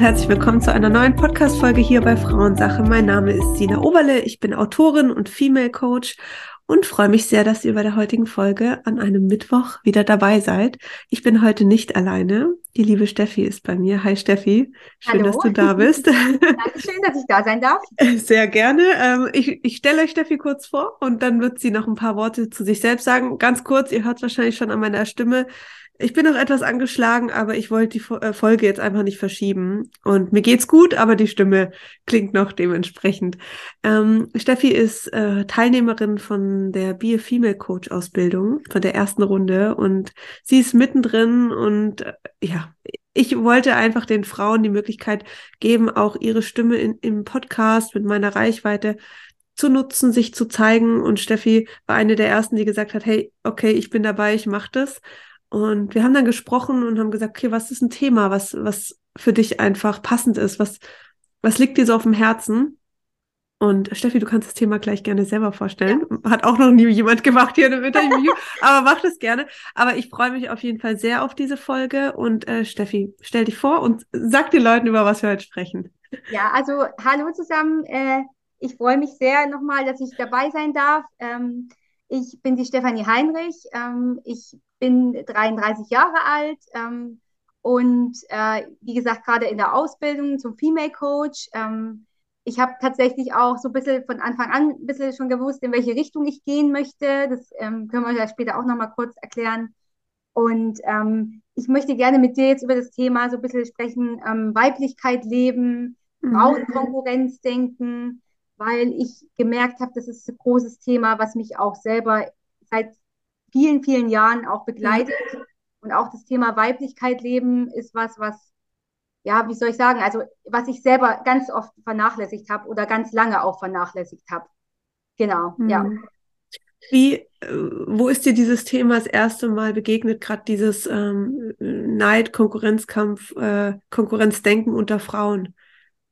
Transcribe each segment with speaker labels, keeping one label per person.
Speaker 1: Und herzlich willkommen zu einer neuen Podcast-Folge hier bei Frauensache. Mein Name ist Sina Oberle, ich bin Autorin und Female Coach und freue mich sehr, dass ihr bei der heutigen Folge an einem Mittwoch wieder dabei seid. Ich bin heute nicht alleine. Die liebe Steffi ist bei mir. Hi Steffi, schön, Hallo. dass du da bist.
Speaker 2: Dankeschön, dass ich da sein darf.
Speaker 1: Sehr gerne. Ähm, ich, ich stelle euch Steffi kurz vor und dann wird sie noch ein paar Worte zu sich selbst sagen. Ganz kurz, ihr hört wahrscheinlich schon an meiner Stimme. Ich bin noch etwas angeschlagen, aber ich wollte die äh, Folge jetzt einfach nicht verschieben. Und mir geht's gut, aber die Stimme klingt noch dementsprechend. Ähm, Steffi ist äh, Teilnehmerin von der Be a Female Coach Ausbildung, von der ersten Runde. Und sie ist mittendrin und äh, ja, ich wollte einfach den Frauen die Möglichkeit geben, auch ihre Stimme in, im Podcast mit meiner Reichweite zu nutzen, sich zu zeigen. Und Steffi war eine der ersten, die gesagt hat, hey, okay, ich bin dabei, ich mache das. Und wir haben dann gesprochen und haben gesagt, okay, was ist ein Thema, was, was für dich einfach passend ist? Was, was liegt dir so auf dem Herzen? Und Steffi, du kannst das Thema gleich gerne selber vorstellen. Ja. Hat auch noch nie jemand gemacht hier im Interview, aber mach das gerne. Aber ich freue mich auf jeden Fall sehr auf diese Folge. Und äh, Steffi, stell dich vor und sag den Leuten, über was wir heute sprechen.
Speaker 2: Ja, also hallo zusammen. Äh, ich freue mich sehr nochmal, dass ich dabei sein darf. Ähm, ich bin die Stefanie Heinrich. Ähm, ich bin 33 Jahre alt ähm, und äh, wie gesagt, gerade in der Ausbildung zum Female Coach. Ähm, ich habe tatsächlich auch so ein bisschen von Anfang an ein bisschen schon gewusst, in welche Richtung ich gehen möchte. Das ähm, können wir ja später auch nochmal kurz erklären. Und ähm, ich möchte gerne mit dir jetzt über das Thema so ein bisschen sprechen, ähm, Weiblichkeit leben, mhm. Frauenkonkurrenz denken, weil ich gemerkt habe, das ist ein großes Thema, was mich auch selber seit vielen, vielen Jahren auch begleitet. Mhm. Und auch das Thema Weiblichkeit leben ist was, was, ja, wie soll ich sagen, also was ich selber ganz oft vernachlässigt habe oder ganz lange auch vernachlässigt habe. Genau, mhm. ja.
Speaker 1: Wie, äh, wo ist dir dieses Thema das erste Mal begegnet, gerade dieses ähm, Neid, Konkurrenzkampf, äh, Konkurrenzdenken unter Frauen?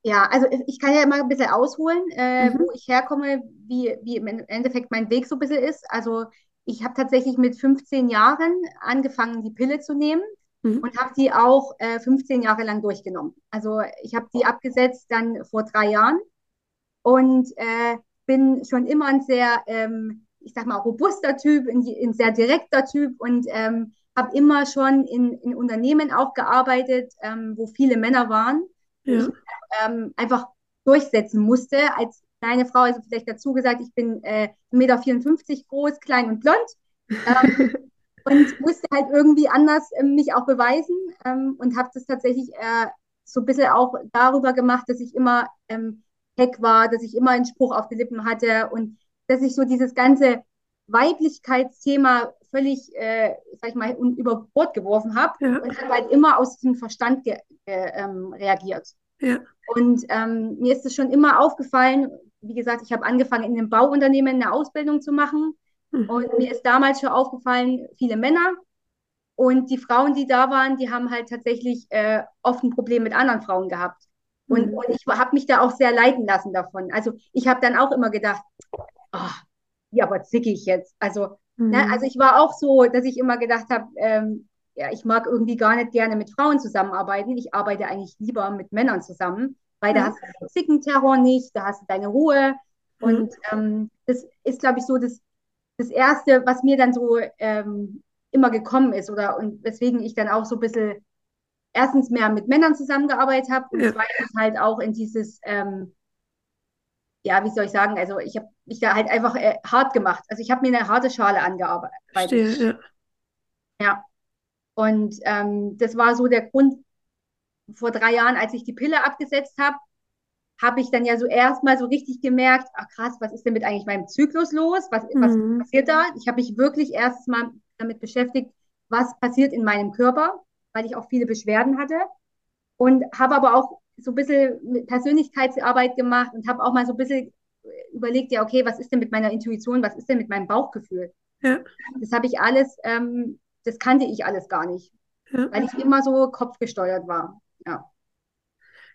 Speaker 2: Ja, also ich kann ja immer ein bisschen ausholen, äh, mhm. wo ich herkomme, wie, wie im Endeffekt mein Weg so ein bisschen ist. Also ich habe tatsächlich mit 15 Jahren angefangen, die Pille zu nehmen mhm. und habe die auch äh, 15 Jahre lang durchgenommen. Also ich habe die abgesetzt dann vor drei Jahren und äh, bin schon immer ein sehr, ähm, ich sag mal, robuster Typ, ein, ein sehr direkter Typ und ähm, habe immer schon in, in Unternehmen auch gearbeitet, ähm, wo viele Männer waren. Ja. Ich ähm, einfach durchsetzen musste als kleine Frau, also vielleicht dazu gesagt, ich bin äh, 1,54 Meter groß, klein und blond. Ähm, und musste halt irgendwie anders äh, mich auch beweisen ähm, und habe das tatsächlich äh, so ein bisschen auch darüber gemacht, dass ich immer ähm, Heck war, dass ich immer einen Spruch auf die Lippen hatte und dass ich so dieses ganze Weiblichkeitsthema völlig, äh, sag ich mal, über Bord geworfen habe ja. und habe halt immer aus dem Verstand ge äh, ähm, reagiert. Ja. Und ähm, mir ist es schon immer aufgefallen, wie gesagt, ich habe angefangen, in einem Bauunternehmen eine Ausbildung zu machen. Mhm. Und mir ist damals schon aufgefallen, viele Männer. Und die Frauen, die da waren, die haben halt tatsächlich äh, oft ein Problem mit anderen Frauen gehabt. Und, mhm. und ich habe mich da auch sehr leiten lassen davon. Also ich habe dann auch immer gedacht, oh, ja, aber zickig jetzt. Also, ne, mhm. ne, also ich war auch so, dass ich immer gedacht habe, ähm, ja, ich mag irgendwie gar nicht gerne mit Frauen zusammenarbeiten. Ich arbeite eigentlich lieber mit Männern zusammen weil da hast du den Zickenterror nicht, da hast du deine Ruhe. Und ähm, das ist, glaube ich, so das, das Erste, was mir dann so ähm, immer gekommen ist oder und weswegen ich dann auch so ein bisschen erstens mehr mit Männern zusammengearbeitet habe und ja. zweitens halt auch in dieses, ähm, ja, wie soll ich sagen, also ich habe mich da halt einfach äh, hart gemacht. Also ich habe mir eine harte Schale angearbeitet. Verstehe, ja. ja. Und ähm, das war so der Grund, vor drei Jahren, als ich die Pille abgesetzt habe, habe ich dann ja so erstmal so richtig gemerkt, ach krass, was ist denn mit eigentlich meinem Zyklus los? Was, mhm. was passiert da? Ich habe mich wirklich erst mal damit beschäftigt, was passiert in meinem Körper, weil ich auch viele Beschwerden hatte. Und habe aber auch so ein bisschen Persönlichkeitsarbeit gemacht und habe auch mal so ein bisschen überlegt, ja, okay, was ist denn mit meiner Intuition, was ist denn mit meinem Bauchgefühl? Ja. Das habe ich alles, ähm, das kannte ich alles gar nicht, ja. weil ich immer so kopfgesteuert war ja.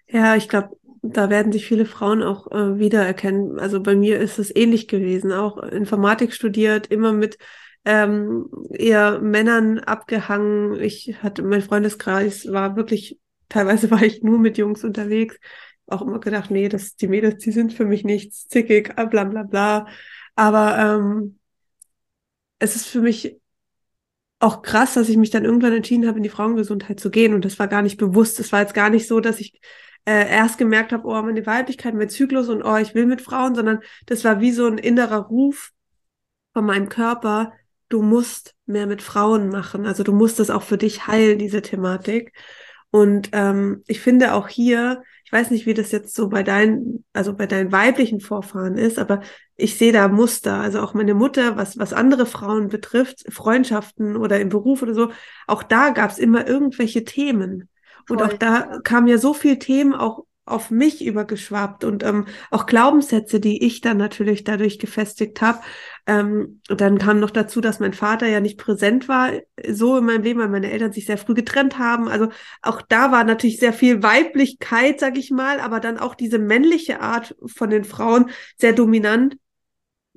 Speaker 1: Ja, ich glaube, da werden sich viele Frauen auch äh, wiedererkennen. Also bei mir ist es ähnlich gewesen, auch Informatik studiert, immer mit ähm, eher Männern abgehangen. Ich hatte, mein Freundeskreis war wirklich teilweise war ich nur mit Jungs unterwegs, auch immer gedacht, nee, das, die Mädels, die sind für mich nichts, zickig, bla bla bla. Aber ähm, es ist für mich auch krass, dass ich mich dann irgendwann entschieden habe, in die Frauengesundheit zu gehen. Und das war gar nicht bewusst. Es war jetzt gar nicht so, dass ich äh, erst gemerkt habe, oh, meine Weiblichkeit, mein Zyklus und oh, ich will mit Frauen, sondern das war wie so ein innerer Ruf von meinem Körper, du musst mehr mit Frauen machen. Also du musst das auch für dich heilen, diese Thematik. Und ähm, ich finde auch hier, weiß nicht, wie das jetzt so bei deinen, also bei deinen weiblichen Vorfahren ist, aber ich sehe da Muster. Also auch meine Mutter, was, was andere Frauen betrifft, Freundschaften oder im Beruf oder so, auch da gab es immer irgendwelche Themen. Und Voll. auch da kamen ja so viele Themen auch auf mich übergeschwappt und ähm, auch Glaubenssätze, die ich dann natürlich dadurch gefestigt habe. Ähm, dann kam noch dazu, dass mein Vater ja nicht präsent war, so in meinem Leben, weil meine Eltern sich sehr früh getrennt haben. Also auch da war natürlich sehr viel Weiblichkeit, sag ich mal, aber dann auch diese männliche Art von den Frauen sehr dominant.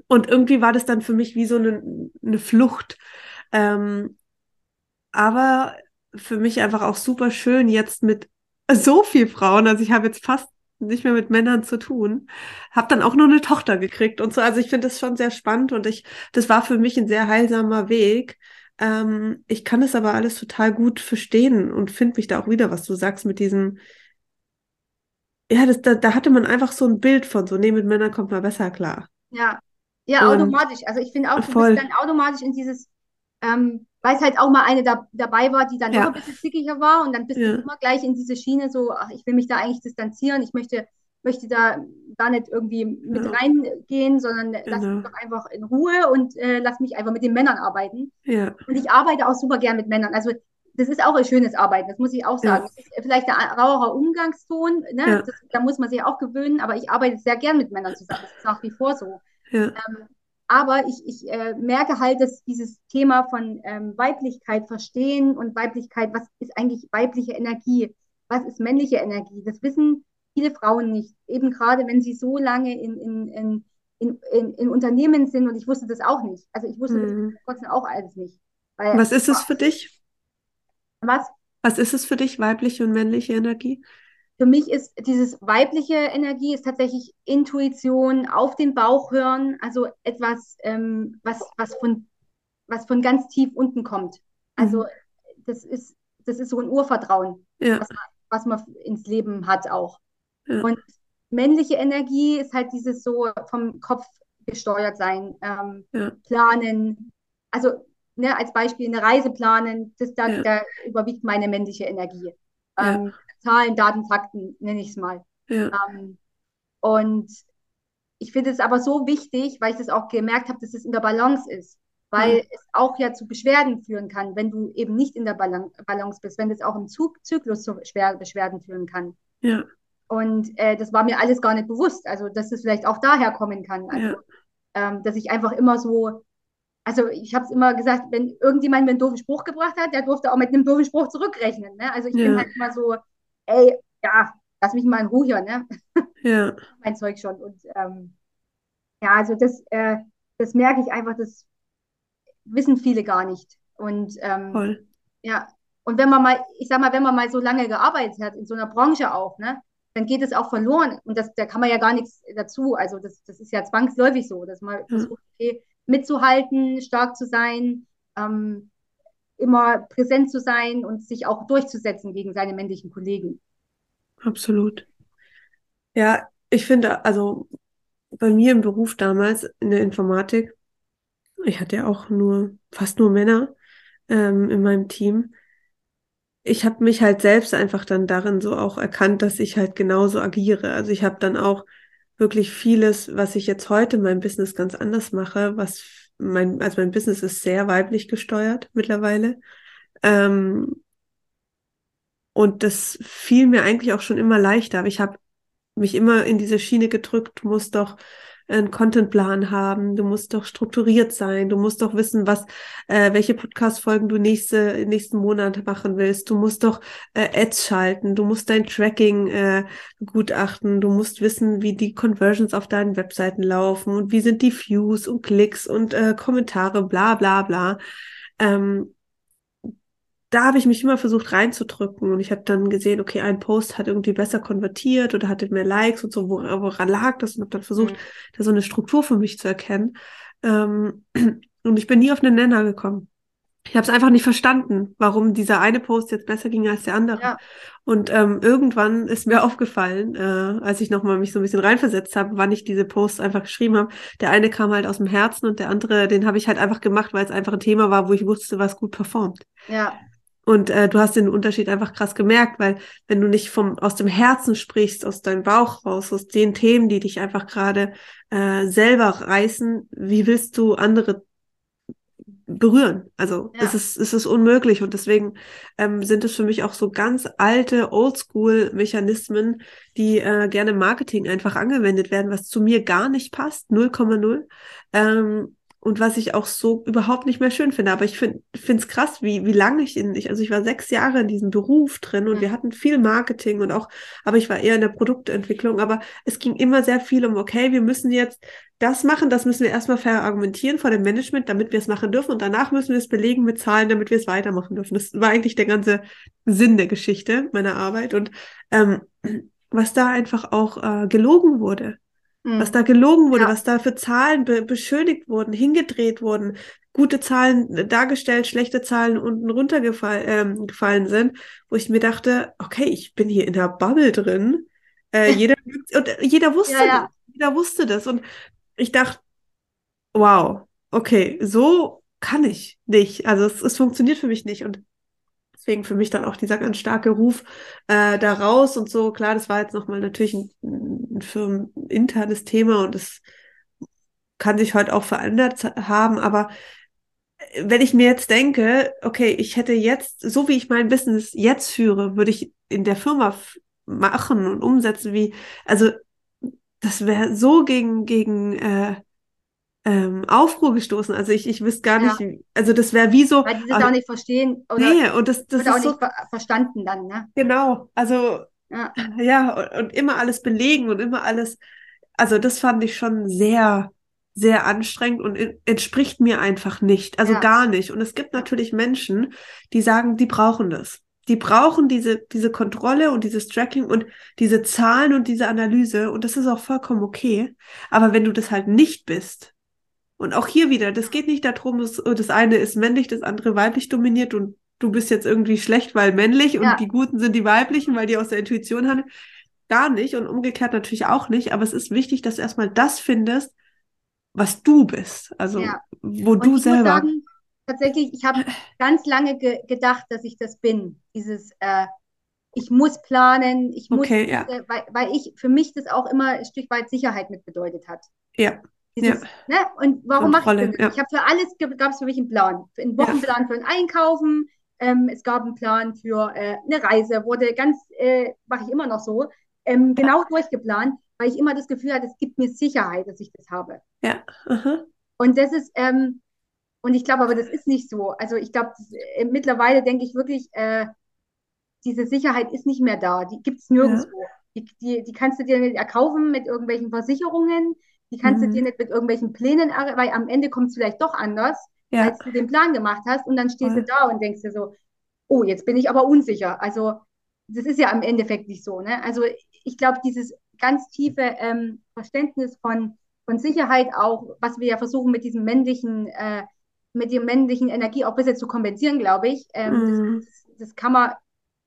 Speaker 1: Und irgendwie war das dann für mich wie so eine, eine Flucht. Ähm, aber für mich einfach auch super schön, jetzt mit so viel Frauen. Also ich habe jetzt fast nicht mehr mit Männern zu tun. Habe dann auch nur eine Tochter gekriegt und so. Also ich finde das schon sehr spannend und ich, das war für mich ein sehr heilsamer Weg. Ähm, ich kann es aber alles total gut verstehen und finde mich da auch wieder, was du sagst mit diesem, ja, das, da, da hatte man einfach so ein Bild von so, nee, mit Männern kommt man besser klar.
Speaker 2: Ja, ja, und automatisch. Also ich finde auch, du voll. bist dann automatisch in dieses, ähm, weil es halt auch mal eine da, dabei war, die dann ja. noch ein bisschen zickiger war und dann bist ja. du immer gleich in diese Schiene so, ach, ich will mich da eigentlich distanzieren, ich möchte, möchte da gar nicht irgendwie mit ja. reingehen, sondern genau. lass mich doch einfach in Ruhe und äh, lass mich einfach mit den Männern arbeiten. Und ich arbeite auch super gern mit Männern. Also das ist auch ein schönes Arbeiten, das muss ich auch sagen. Vielleicht ein rauerer Umgangston, ne? Das, da muss man sich auch gewöhnen, aber ich arbeite sehr gern mit Männern zusammen. Das ist nach wie vor so.
Speaker 1: Ähm,
Speaker 2: aber ich, ich äh, merke halt, dass dieses Thema von ähm, Weiblichkeit verstehen und Weiblichkeit, was ist eigentlich weibliche Energie? Was ist männliche Energie? Das wissen viele Frauen nicht. Eben gerade, wenn sie so lange in, in, in, in, in, in Unternehmen sind und ich wusste das auch nicht. Also ich wusste mhm. das trotzdem auch alles nicht.
Speaker 1: Was ist es für dich?
Speaker 2: Was?
Speaker 1: Was ist es für dich, weibliche und männliche Energie?
Speaker 2: Für mich ist dieses weibliche Energie ist tatsächlich Intuition, auf den Bauch hören, also etwas, ähm, was, was, von, was von ganz tief unten kommt. Also mhm. das ist, das ist so ein Urvertrauen,
Speaker 1: ja.
Speaker 2: was, man, was man ins Leben hat auch.
Speaker 1: Ja.
Speaker 2: Und männliche Energie ist halt dieses so vom Kopf gesteuert sein, ähm,
Speaker 1: ja.
Speaker 2: planen. Also ne, als Beispiel eine Reise planen, das, da, da überwiegt meine männliche Energie. Ähm, Zahlen, Daten, Fakten, nenne ich es mal.
Speaker 1: Ja.
Speaker 2: Ähm, und ich finde es aber so wichtig, weil ich das auch gemerkt habe, dass es in der Balance ist. Weil mhm. es auch ja zu Beschwerden führen kann, wenn du eben nicht in der Balance bist, wenn es auch im Zug Zyklus zu Schwer Beschwerden führen kann.
Speaker 1: Ja.
Speaker 2: Und äh, das war mir alles gar nicht bewusst. Also, dass es vielleicht auch daher kommen kann. Also, ja. ähm, dass ich einfach immer so, also ich habe es immer gesagt, wenn irgendjemand mir einen doofen Spruch gebracht hat, der durfte auch mit einem doofen Spruch zurückrechnen. Ne? Also ich ja. bin halt immer so, ey, ja, lass mich mal in Ruhe hier, ne?
Speaker 1: Ja.
Speaker 2: mein Zeug schon. Und ähm, ja, also das, äh, das merke ich einfach, das wissen viele gar nicht. Und ähm,
Speaker 1: Voll.
Speaker 2: ja, und wenn man mal, ich sag mal, wenn man mal so lange gearbeitet hat, in so einer Branche auch, ne, dann geht es auch verloren. Und das, da kann man ja gar nichts dazu. Also das, das ist ja zwangsläufig so, dass man mhm. versucht, okay, mitzuhalten, stark zu sein, ähm, immer präsent zu sein und sich auch durchzusetzen gegen seine männlichen Kollegen.
Speaker 1: Absolut. Ja, ich finde, also bei mir im Beruf damals in der Informatik, ich hatte ja auch nur, fast nur Männer ähm, in meinem Team. Ich habe mich halt selbst einfach dann darin so auch erkannt, dass ich halt genauso agiere. Also ich habe dann auch wirklich vieles, was ich jetzt heute in meinem Business ganz anders mache, was mein, also mein Business ist sehr weiblich gesteuert mittlerweile. Ähm, und das fiel mir eigentlich auch schon immer leichter. Aber ich habe mich immer in diese Schiene gedrückt, du musst doch einen Contentplan haben, du musst doch strukturiert sein, du musst doch wissen, was, äh, welche Podcast-Folgen du nächste, nächsten Monat machen willst, du musst doch äh, Ads schalten, du musst dein Tracking äh, gutachten, du musst wissen, wie die Conversions auf deinen Webseiten laufen und wie sind die Views und Klicks und äh, Kommentare, bla bla bla. Ähm, da habe ich mich immer versucht reinzudrücken und ich habe dann gesehen, okay, ein Post hat irgendwie besser konvertiert oder hatte mehr Likes und so, woran lag das und habe dann versucht, mhm. da so eine Struktur für mich zu erkennen. Ähm, und ich bin nie auf einen Nenner gekommen. Ich habe es einfach nicht verstanden, warum dieser eine Post jetzt besser ging als der andere. Ja. Und ähm, irgendwann ist mir aufgefallen, äh, als ich nochmal mich so ein bisschen reinversetzt habe, wann ich diese Posts einfach geschrieben habe. Der eine kam halt aus dem Herzen und der andere, den habe ich halt einfach gemacht, weil es einfach ein Thema war, wo ich wusste, was gut performt.
Speaker 2: Ja.
Speaker 1: Und äh, du hast den Unterschied einfach krass gemerkt, weil wenn du nicht vom aus dem Herzen sprichst, aus deinem Bauch raus, aus den Themen, die dich einfach gerade äh, selber reißen, wie willst du andere berühren. Also ja. es, ist, es ist unmöglich und deswegen ähm, sind es für mich auch so ganz alte Oldschool-Mechanismen, die äh, gerne im Marketing einfach angewendet werden, was zu mir gar nicht passt, 0,0. Ähm, und was ich auch so überhaupt nicht mehr schön finde. Aber ich finde es krass, wie, wie lange ich in, ich, also ich war sechs Jahre in diesem Beruf drin und mhm. wir hatten viel Marketing und auch, aber ich war eher in der Produktentwicklung, aber es ging immer sehr viel um, okay, wir müssen jetzt das machen, das müssen wir erstmal verargumentieren vor dem Management, damit wir es machen dürfen und danach müssen wir es belegen mit Zahlen, damit wir es weitermachen dürfen. Das war eigentlich der ganze Sinn der Geschichte meiner Arbeit und ähm, was da einfach auch äh, gelogen wurde was hm. da gelogen wurde, ja. was da für Zahlen be beschönigt wurden, hingedreht wurden, gute Zahlen dargestellt, schlechte Zahlen unten runtergefallen ähm, gefallen sind, wo ich mir dachte, okay, ich bin hier in der Bubble drin. Äh, jeder, und jeder wusste ja, ja. das. Jeder wusste das. Und ich dachte, wow, okay, so kann ich nicht. Also es, es funktioniert für mich nicht. Und Deswegen für mich dann auch dieser ganz starke Ruf äh, da raus und so. Klar, das war jetzt nochmal natürlich ein, ein firmeninternes Thema und es kann sich heute auch verändert haben, aber wenn ich mir jetzt denke, okay, ich hätte jetzt, so wie ich mein Business jetzt führe, würde ich in der Firma machen und umsetzen, wie, also das wäre so gegen, gegen äh, ähm, Aufruhr gestoßen. Also ich, ich wüsste gar nicht, ja. also das wäre wie so.
Speaker 2: Weil die das auch nicht verstehen
Speaker 1: oder nee, und das, das
Speaker 2: ist auch so, nicht ver verstanden dann, ne?
Speaker 1: Genau, also ja. ja, und, und immer alles belegen und immer alles, also das fand ich schon sehr, sehr anstrengend und entspricht mir einfach nicht. Also ja. gar nicht. Und es gibt natürlich Menschen, die sagen, die brauchen das. Die brauchen diese, diese Kontrolle und dieses Tracking und diese Zahlen und diese Analyse. Und das ist auch vollkommen okay. Aber wenn du das halt nicht bist, und auch hier wieder, das geht nicht darum, dass das eine ist männlich, das andere weiblich dominiert und du bist jetzt irgendwie schlecht, weil männlich ja. und die Guten sind die weiblichen, weil die aus der Intuition handeln. Gar nicht und umgekehrt natürlich auch nicht, aber es ist wichtig, dass du erstmal das findest, was du bist. Also, ja. wo und du selber. Sagen,
Speaker 2: tatsächlich, ich habe ganz lange ge gedacht, dass ich das bin. Dieses, äh, ich muss planen, ich muss,
Speaker 1: okay, ja.
Speaker 2: weil, weil ich für mich das auch immer ein Stück weit Sicherheit mit bedeutet hat.
Speaker 1: Ja.
Speaker 2: Dieses, ja. ne? Und warum mache ich das? Ja. Ich habe für alles gab es für mich einen Plan. Einen Wochenplan ja. für ein Einkaufen. Ähm, es gab einen Plan für äh, eine Reise. Wurde ganz, äh, mache ich immer noch so, ähm, genau durchgeplant, weil ich immer das Gefühl hatte, es gibt mir Sicherheit, dass ich das habe.
Speaker 1: Ja. Aha.
Speaker 2: Und das ist, ähm, und ich glaube aber, das ist nicht so. Also ich glaube, äh, mittlerweile denke ich wirklich, äh, diese Sicherheit ist nicht mehr da. Die gibt es nirgendwo. Die, die, die kannst du dir nicht erkaufen mit irgendwelchen Versicherungen die kannst mhm. du dir nicht mit irgendwelchen Plänen, weil am Ende kommt es vielleicht doch anders, ja. als du den Plan gemacht hast. Und dann stehst Voll. du da und denkst dir so, oh, jetzt bin ich aber unsicher. Also das ist ja im Endeffekt nicht so. Ne? Also ich glaube, dieses ganz tiefe ähm, Verständnis von, von Sicherheit auch, was wir ja versuchen mit diesem männlichen, äh, mit der männlichen Energie auch ein bisschen zu kompensieren, glaube ich. Ähm, mhm. das, das, kann man,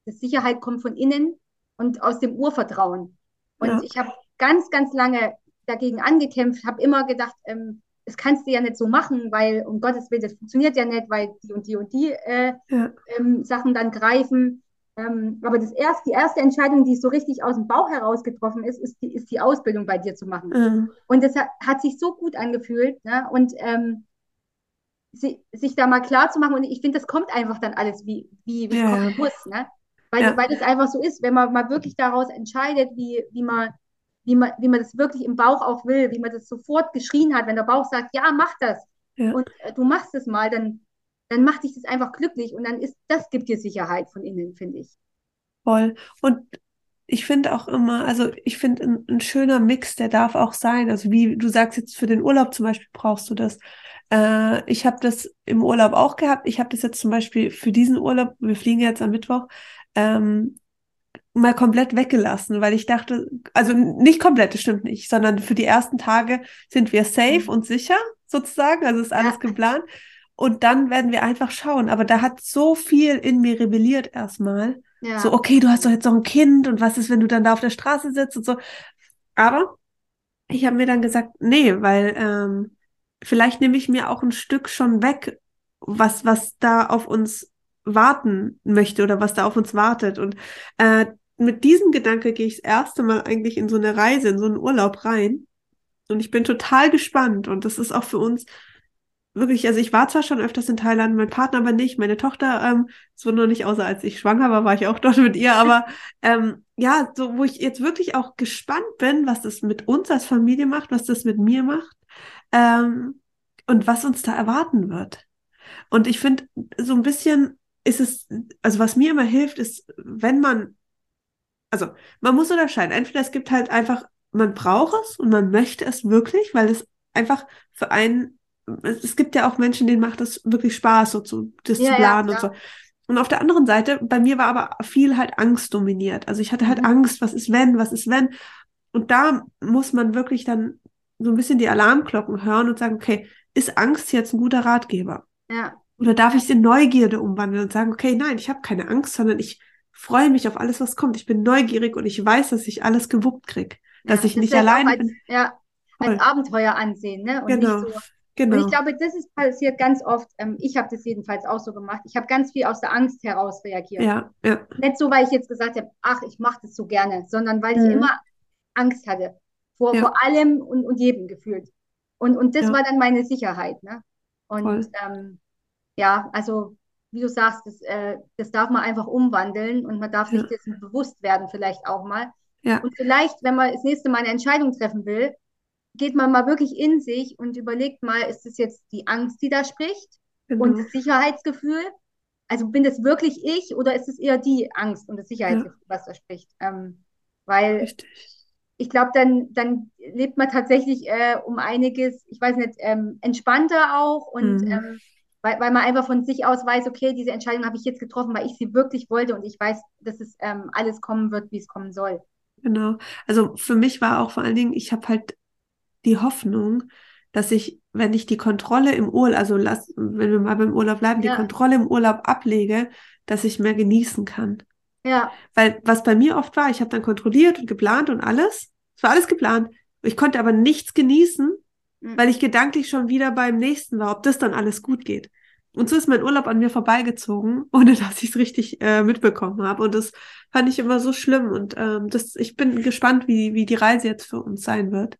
Speaker 2: das Sicherheit kommt von innen und aus dem Urvertrauen. Und ja. ich habe ganz, ganz lange dagegen angekämpft, habe immer gedacht, ähm, das kannst du ja nicht so machen, weil um Gottes Willen, das funktioniert ja nicht, weil die und die und die äh, ja. ähm, Sachen dann greifen. Ähm, aber das erst, die erste Entscheidung, die so richtig aus dem Bauch heraus getroffen ist, ist die, ist die Ausbildung bei dir zu machen. Mhm. Und das hat, hat, sich so gut angefühlt. Ne? Und ähm, si, sich da mal klar zu machen, und ich finde, das kommt einfach dann alles, wie, wie, wie ja. es kommen muss. Ne? Weil, ja. weil es einfach so ist, wenn man mal wirklich daraus entscheidet, wie, wie man wie man, wie man das wirklich im Bauch auch will, wie man das sofort geschrien hat, wenn der Bauch sagt, ja, mach das. Ja. Und äh, du machst es mal, dann, dann macht dich das einfach glücklich und dann ist, das gibt dir Sicherheit von innen, finde ich.
Speaker 1: Voll. Und ich finde auch immer, also ich finde ein, ein, schöner Mix, der darf auch sein. Also wie du sagst jetzt für den Urlaub zum Beispiel brauchst du das. Äh, ich habe das im Urlaub auch gehabt. Ich habe das jetzt zum Beispiel für diesen Urlaub, wir fliegen jetzt am Mittwoch, ähm, mal komplett weggelassen, weil ich dachte, also nicht komplett, das stimmt nicht, sondern für die ersten Tage sind wir safe mhm. und sicher sozusagen, also ist alles ja. geplant. Und dann werden wir einfach schauen. Aber da hat so viel in mir rebelliert erstmal. Ja. So, okay, du hast doch jetzt noch ein Kind und was ist, wenn du dann da auf der Straße sitzt und so. Aber ich habe mir dann gesagt, nee, weil ähm, vielleicht nehme ich mir auch ein Stück schon weg, was, was da auf uns warten möchte oder was da auf uns wartet. Und äh, mit diesem Gedanke gehe ich das erste Mal eigentlich in so eine Reise, in so einen Urlaub rein. Und ich bin total gespannt. Und das ist auch für uns wirklich, also ich war zwar schon öfters in Thailand, mein Partner aber nicht, meine Tochter, ähm, so nur nicht, außer als ich schwanger war, war ich auch dort mit ihr, aber ähm, ja, so wo ich jetzt wirklich auch gespannt bin, was das mit uns als Familie macht, was das mit mir macht ähm, und was uns da erwarten wird. Und ich finde, so ein bisschen ist es, also was mir immer hilft, ist, wenn man, also man muss unterscheiden. Entweder es gibt halt einfach, man braucht es und man möchte es wirklich, weil es einfach für einen, es gibt ja auch Menschen, denen macht es wirklich Spaß, so zu, das ja, zu planen ja, und so. Und auf der anderen Seite, bei mir war aber viel halt Angst dominiert. Also ich hatte halt mhm. Angst, was ist wenn, was ist wenn. Und da muss man wirklich dann so ein bisschen die Alarmglocken hören und sagen, okay, ist Angst jetzt ein guter Ratgeber?
Speaker 2: Ja.
Speaker 1: Oder darf ich es in Neugierde umwandeln und sagen, okay, nein, ich habe keine Angst, sondern ich freue mich auf alles, was kommt. Ich bin neugierig und ich weiß, dass ich alles gewuppt kriege. Dass ja, ich das nicht alleine
Speaker 2: bin. Ja, als Voll. Abenteuer ansehen, ne?
Speaker 1: Und genau.
Speaker 2: nicht so.
Speaker 1: Genau.
Speaker 2: Und ich glaube, das ist passiert ganz oft. Ähm, ich habe das jedenfalls auch so gemacht. Ich habe ganz viel aus der Angst heraus reagiert.
Speaker 1: Ja, ja.
Speaker 2: Nicht so, weil ich jetzt gesagt habe, ach, ich mache das so gerne, sondern weil mhm. ich immer Angst hatte. Vor, ja. vor allem und, und jedem gefühlt. Und, und das war dann meine Sicherheit. Ne? Und ähm, ja, also wie du sagst, das, äh, das darf man einfach umwandeln und man darf sich dessen bewusst werden, vielleicht auch mal.
Speaker 1: Ja.
Speaker 2: Und vielleicht, wenn man das nächste Mal eine Entscheidung treffen will, geht man mal wirklich in sich und überlegt mal, ist es jetzt die Angst, die da spricht genau. und das Sicherheitsgefühl? Also bin das wirklich ich oder ist es eher die Angst und das Sicherheitsgefühl, ja. was da spricht? Ähm, weil Richtig. ich glaube, dann, dann lebt man tatsächlich äh, um einiges, ich weiß nicht, ähm, entspannter auch und mhm. ähm, weil, weil man einfach von sich aus weiß, okay, diese Entscheidung habe ich jetzt getroffen, weil ich sie wirklich wollte und ich weiß, dass es ähm, alles kommen wird, wie es kommen soll.
Speaker 1: Genau. Also für mich war auch vor allen Dingen, ich habe halt die Hoffnung, dass ich, wenn ich die Kontrolle im Urlaub, also lass, wenn wir mal beim Urlaub bleiben, ja. die Kontrolle im Urlaub ablege, dass ich mehr genießen kann.
Speaker 2: Ja.
Speaker 1: Weil was bei mir oft war, ich habe dann kontrolliert und geplant und alles. Es war alles geplant. Ich konnte aber nichts genießen. Weil ich gedanklich schon wieder beim nächsten war, ob das dann alles gut geht. Und so ist mein Urlaub an mir vorbeigezogen, ohne dass ich es richtig äh, mitbekommen habe. Und das fand ich immer so schlimm. Und ähm, das, ich bin gespannt, wie, wie die Reise jetzt für uns sein wird.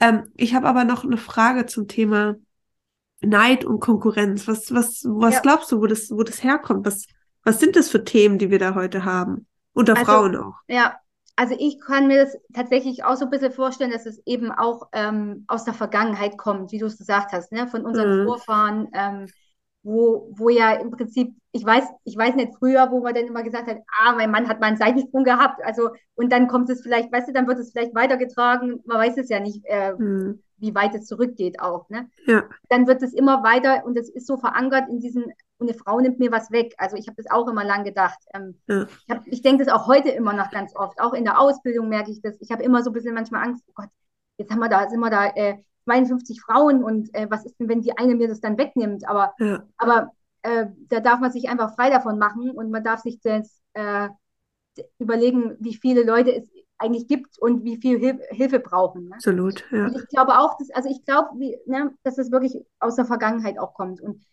Speaker 1: Ähm, ich habe aber noch eine Frage zum Thema Neid und Konkurrenz. Was, was, was ja. glaubst du, wo das, wo das herkommt? Was, was sind das für Themen, die wir da heute haben? Unter also, Frauen auch.
Speaker 2: Ja, also ich kann mir das tatsächlich auch so ein bisschen vorstellen, dass es eben auch ähm, aus der Vergangenheit kommt, wie du es gesagt hast, ne? von unseren mhm. Vorfahren. Ähm, wo, wo ja im Prinzip, ich weiß, ich weiß nicht früher, wo man dann immer gesagt hat, ah, mein Mann hat mal einen Seitensprung gehabt, also und dann kommt es vielleicht, weißt du, dann wird es vielleicht weitergetragen, man weiß es ja nicht, äh, hm. wie weit es zurückgeht auch, ne?
Speaker 1: Ja.
Speaker 2: Dann wird es immer weiter und es ist so verankert in diesen, eine Frau nimmt mir was weg. Also ich habe das auch immer lang gedacht. Ähm, ja. Ich, ich denke das auch heute immer noch ganz oft. Auch in der Ausbildung merke ich das. Ich habe immer so ein bisschen manchmal Angst, oh Gott, jetzt haben wir da, sind wir da, äh, 52 Frauen und äh, was ist denn, wenn die eine mir das dann wegnimmt? Aber,
Speaker 1: ja.
Speaker 2: aber äh, da darf man sich einfach frei davon machen und man darf sich das äh, überlegen, wie viele Leute es eigentlich gibt und wie viel Hil Hilfe brauchen. Ne?
Speaker 1: Absolut, ja.
Speaker 2: Und ich glaube auch, dass, also ich glaube, ne, dass es wirklich aus der Vergangenheit auch kommt. Und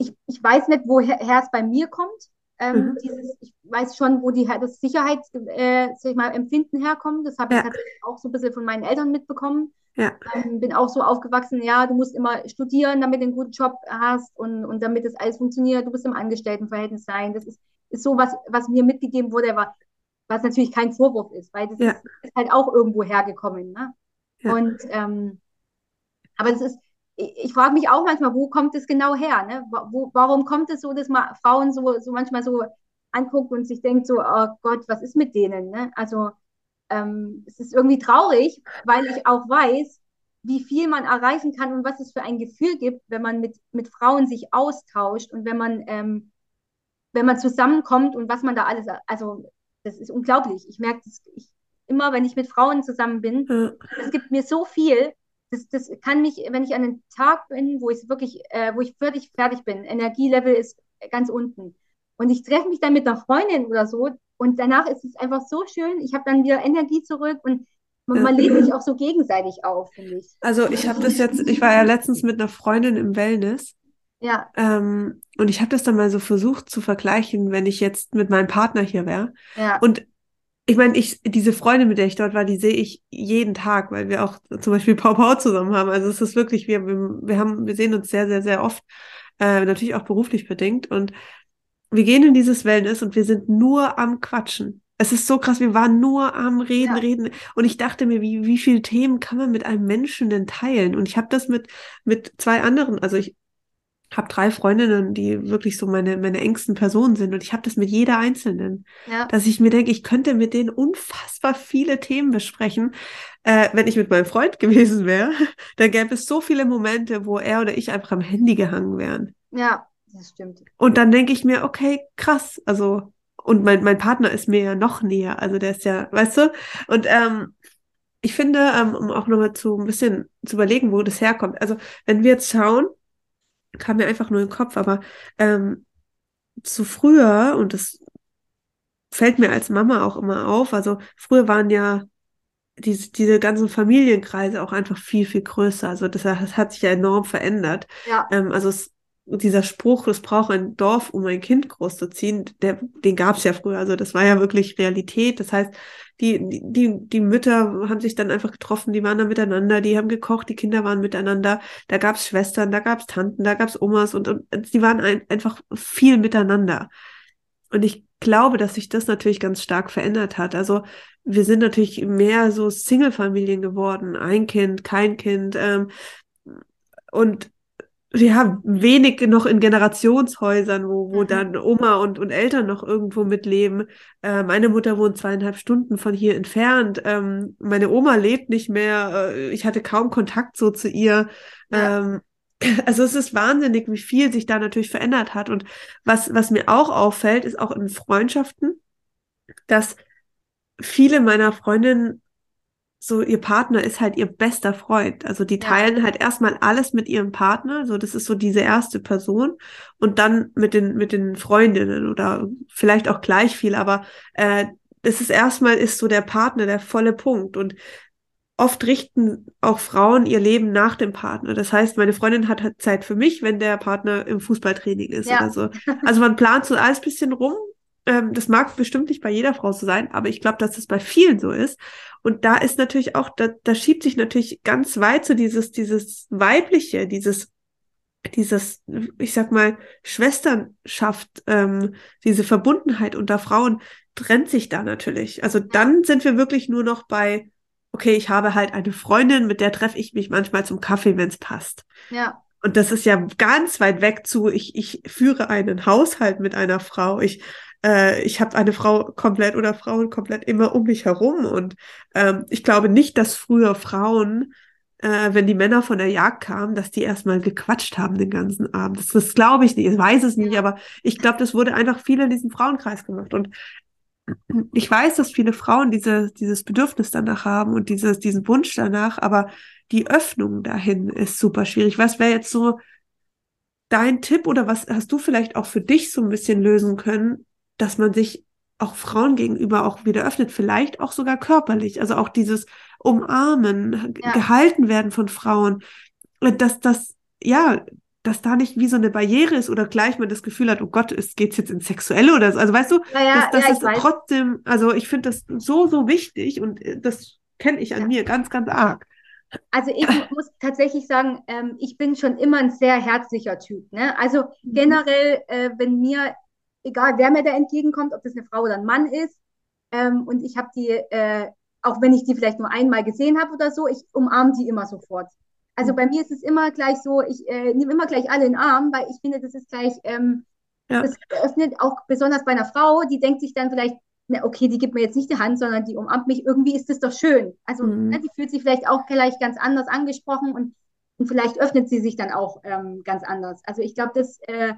Speaker 2: ich, ich weiß nicht, woher es bei mir kommt. Ähm, mhm. dieses, ich weiß schon, wo die, das Sicherheitsempfinden äh, herkommt. Das habe ich tatsächlich auch so ein bisschen von meinen Eltern mitbekommen.
Speaker 1: Ja.
Speaker 2: Ähm, bin auch so aufgewachsen, ja, du musst immer studieren, damit du einen guten Job hast und, und damit das alles funktioniert. Du musst im Angestelltenverhältnis sein. Das ist, ist so was, was mir mitgegeben wurde, was, was natürlich kein Vorwurf ist, weil das ja. ist, ist, halt auch irgendwo hergekommen. Ne? Ja. Und ähm, aber das ist, ich, frage mich auch manchmal, wo kommt es genau her? Ne? Wo, warum kommt es so, dass man Frauen so, so manchmal so anguckt und sich denkt so, oh Gott, was ist mit denen? Ne? Also ähm, es ist irgendwie traurig, weil ich auch weiß, wie viel man erreichen kann und was es für ein Gefühl gibt, wenn man mit, mit Frauen sich austauscht und wenn man, ähm, wenn man zusammenkommt und was man da alles, also das ist unglaublich. Ich merke das ich, immer, wenn ich mit Frauen zusammen bin, es gibt mir so viel. Das, das kann mich, wenn ich an einem Tag bin, wo ich wirklich, äh, wo ich völlig fertig bin, Energielevel ist ganz unten. Und ich treffe mich dann mit einer Freundin oder so und danach ist es einfach so schön. Ich habe dann wieder Energie zurück und man, man lädt sich auch so gegenseitig auf, finde ich.
Speaker 1: Also ich habe das jetzt, ich war ja letztens mit einer Freundin im Wellness.
Speaker 2: Ja.
Speaker 1: Ähm, und ich habe das dann mal so versucht zu vergleichen, wenn ich jetzt mit meinem Partner hier wäre.
Speaker 2: Ja.
Speaker 1: Und ich meine, ich, diese Freundin, mit der ich dort war, die sehe ich jeden Tag, weil wir auch zum Beispiel Pau Pau zusammen haben. Also es ist wirklich, wir, wir haben, wir sehen uns sehr, sehr, sehr oft, äh, natürlich auch beruflich bedingt. Und wir gehen in dieses Wellness und wir sind nur am Quatschen. Es ist so krass, wir waren nur am Reden, ja. Reden. Und ich dachte mir, wie, wie viele Themen kann man mit einem Menschen denn teilen? Und ich habe das mit, mit zwei anderen, also ich habe drei Freundinnen, die wirklich so meine, meine engsten Personen sind. Und ich habe das mit jeder Einzelnen.
Speaker 2: Ja.
Speaker 1: Dass ich mir denke, ich könnte mit denen unfassbar viele Themen besprechen. Äh, wenn ich mit meinem Freund gewesen wäre, dann gäbe es so viele Momente, wo er oder ich einfach am Handy gehangen wären.
Speaker 2: Ja, das stimmt.
Speaker 1: Und dann denke ich mir, okay, krass. Also und mein, mein Partner ist mir ja noch näher. Also der ist ja, weißt du? Und ähm, ich finde, ähm, um auch nochmal zu ein bisschen zu überlegen, wo das herkommt. Also, wenn wir jetzt schauen, kam mir einfach nur im Kopf, aber ähm, zu früher, und das fällt mir als Mama auch immer auf, also früher waren ja diese, diese ganzen Familienkreise auch einfach viel, viel größer. Also das, das hat sich ja enorm verändert.
Speaker 2: Ja.
Speaker 1: Ähm, also es dieser Spruch, es braucht ein Dorf, um ein Kind großzuziehen, der, den gab es ja früher. Also das war ja wirklich Realität. Das heißt, die, die, die Mütter haben sich dann einfach getroffen, die waren dann miteinander, die haben gekocht, die Kinder waren miteinander, da gab es Schwestern, da gab es Tanten, da gab es Omas und, und die waren ein, einfach viel miteinander. Und ich glaube, dass sich das natürlich ganz stark verändert hat. Also wir sind natürlich mehr so Single-Familien geworden, ein Kind, kein Kind. Ähm, und wir haben wenig noch in Generationshäusern, wo, wo mhm. dann Oma und, und Eltern noch irgendwo mitleben. Äh, meine Mutter wohnt zweieinhalb Stunden von hier entfernt. Ähm, meine Oma lebt nicht mehr. Äh, ich hatte kaum Kontakt so zu ihr. Ja. Ähm, also es ist wahnsinnig, wie viel sich da natürlich verändert hat. Und was, was mir auch auffällt, ist auch in Freundschaften, dass viele meiner Freundinnen so ihr Partner ist halt ihr bester Freund. Also die teilen ja. halt erstmal alles mit ihrem Partner, so das ist so diese erste Person und dann mit den mit den Freundinnen oder vielleicht auch gleich viel, aber äh, das ist erstmal ist so der Partner der volle Punkt und oft richten auch Frauen ihr Leben nach dem Partner. Das heißt, meine Freundin hat halt Zeit für mich, wenn der Partner im Fußballtraining ist ja. oder so. Also man plant so alles bisschen rum. Ähm, das mag bestimmt nicht bei jeder Frau so sein, aber ich glaube, dass das bei vielen so ist. Und da ist natürlich auch, da, da schiebt sich natürlich ganz weit so dieses, dieses Weibliche, dieses, dieses, ich sag mal, Schwesternschaft, ähm, diese Verbundenheit unter Frauen trennt sich da natürlich. Also dann sind wir wirklich nur noch bei, okay, ich habe halt eine Freundin, mit der treffe ich mich manchmal zum Kaffee, wenn es passt.
Speaker 2: Ja.
Speaker 1: Und das ist ja ganz weit weg zu, ich, ich führe einen Haushalt mit einer Frau, ich äh, ich habe eine Frau komplett oder Frauen komplett immer um mich herum. Und ähm, ich glaube nicht, dass früher Frauen, äh, wenn die Männer von der Jagd kamen, dass die erstmal gequatscht haben den ganzen Abend. Das, das glaube ich nicht, ich weiß es nicht, aber ich glaube, das wurde einfach viel in diesem Frauenkreis gemacht. Und ich weiß, dass viele Frauen diese, dieses Bedürfnis danach haben und dieses, diesen Wunsch danach, aber die Öffnung dahin ist super schwierig. Was wäre jetzt so dein Tipp oder was hast du vielleicht auch für dich so ein bisschen lösen können, dass man sich auch Frauen gegenüber auch wieder öffnet, vielleicht auch sogar körperlich, also auch dieses Umarmen, ja. gehalten werden von Frauen, dass das, ja, dass da nicht wie so eine Barriere ist oder gleich man das Gefühl hat, oh Gott, es geht jetzt ins Sexuelle oder so. Also weißt du,
Speaker 2: ja, ja,
Speaker 1: das, das ist trotzdem, also ich finde das so, so wichtig und äh, das kenne ich an mir ganz, ganz arg.
Speaker 2: Also ich muss tatsächlich sagen, ähm, ich bin schon immer ein sehr herzlicher Typ. Ne? Also mhm. generell, äh, wenn mir egal wer mir da entgegenkommt, ob das eine Frau oder ein Mann ist. Ähm, und ich habe die, äh, auch wenn ich die vielleicht nur einmal gesehen habe oder so, ich umarme die immer sofort. Also bei mir ist es immer gleich so, ich äh, nehme immer gleich alle in den Arm, weil ich finde, das ist gleich, ähm, ja. das öffnet auch besonders bei einer Frau, die denkt sich dann vielleicht, na, okay, die gibt mir jetzt nicht die Hand, sondern die umarmt mich, irgendwie ist das doch schön. Also
Speaker 1: Mhm.
Speaker 2: ne, die fühlt sich vielleicht auch gleich ganz anders angesprochen und, und vielleicht öffnet sie sich dann auch ähm, ganz anders. Also ich glaube, das äh,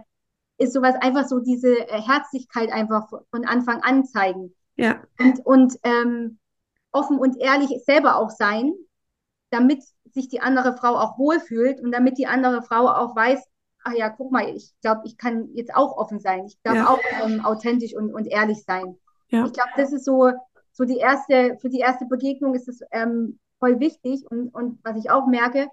Speaker 2: ist sowas einfach so diese äh, Herzlichkeit einfach von von Anfang an zeigen
Speaker 1: Ja,
Speaker 2: und, und ähm, offen und ehrlich selber auch sein, damit sich die andere Frau auch wohlfühlt und damit die andere Frau auch weiß, ach ja, guck mal, ich glaube, ich kann jetzt auch offen sein. Ich darf
Speaker 1: Ja.
Speaker 2: auch ähm, authentisch und, und ehrlich sein.
Speaker 1: ja,
Speaker 2: Ich glaube, das ist so, so die erste, für die erste Begegnung ist es ähm, voll wichtig und, und was ich auch merke,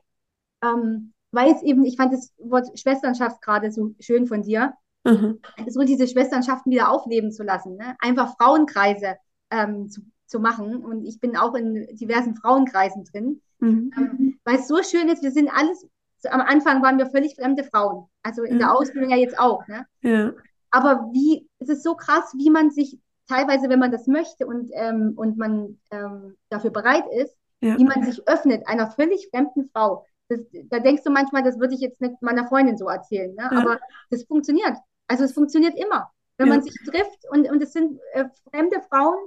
Speaker 2: ähm, weil es eben, ich fand das Wort Schwesternschaft gerade so schön von dir,
Speaker 1: mhm.
Speaker 2: so diese Schwesternschaften wieder aufleben zu lassen, ne? Einfach Frauenkreise ähm, zu, zu machen. Und ich bin auch in diversen Frauenkreisen drin,
Speaker 1: Mhm.
Speaker 2: ähm, weil es so schön ist, wir sind alles, am Anfang waren wir völlig fremde Frauen, also in der
Speaker 1: Ja.
Speaker 2: Ausbildung ja jetzt auch, ne?
Speaker 1: ja,
Speaker 2: Aber wie, es ist so krass, wie man sich teilweise, wenn man das möchte und, ähm, und man ähm, dafür bereit ist,
Speaker 1: ja,
Speaker 2: wie man sich öffnet einer völlig fremden Frau. Das, da denkst du manchmal, das würde ich jetzt nicht meiner Freundin so erzählen, ne?
Speaker 1: Ja.
Speaker 2: aber das funktioniert. Also es funktioniert immer. Wenn
Speaker 1: Ja.
Speaker 2: man sich trifft und, und es sind äh, fremde Frauen,